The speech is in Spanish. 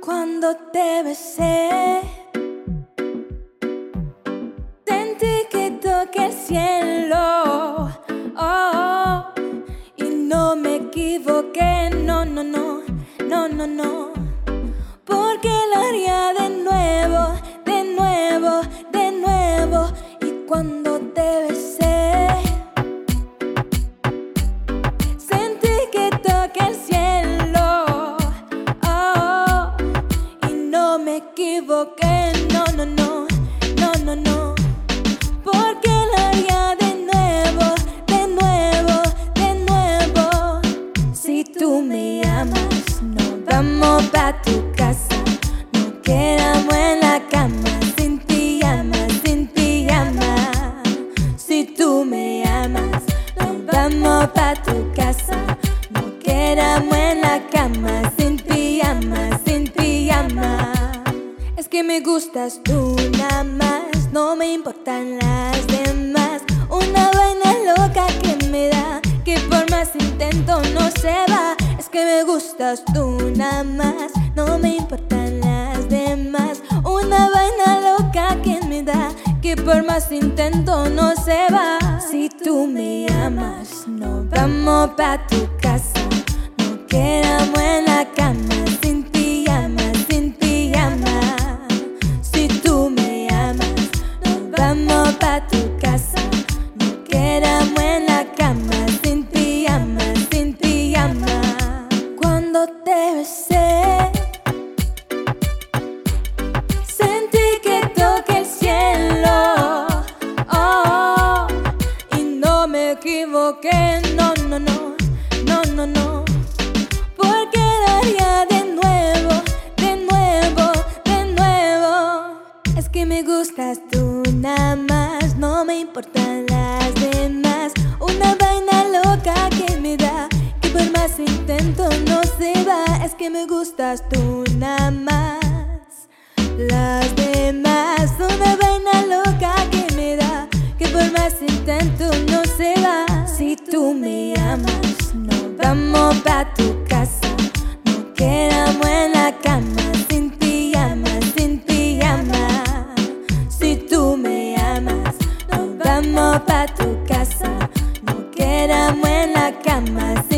Cuando te besé, sentí que toqué el cielo. Oh, y no me equivoqué, no, no, no, no, no, no. Porque lo haría de nuevo, de nuevo, de nuevo. Y cuando te besé, me equivoqué, no, no, no, Es que me gustas tú nada más, no me importan las demás. Una vaina loca que me da, que por más intento no se va. Es que me gustas tú nada más, no me importan las demás. Una vaina loca que me da, que por más intento no se va. Si tú me amas, nos vamos pa' tu casa. Nos quedamos en la cama, pa' tu casa. Nos quedamos en la cama, sin pijama, sin pijama. Cuando te besé, sentí que toqué el cielo. Oh, y no me equivoqué, no, no, no, no, no, no. Porque lo haría de nuevo, de nuevo, de nuevo. Es que me gustas tú nada más, no me importan las demás. Una vaina loca que me da, que por más intento no se va. Es que me gustas tú nada más. Las demás, una vaina loca que me da, que por más intento no se va. Si tú me amas, nos vamos pa' tu ánimo pa' tu casa. No quedamos en la cama.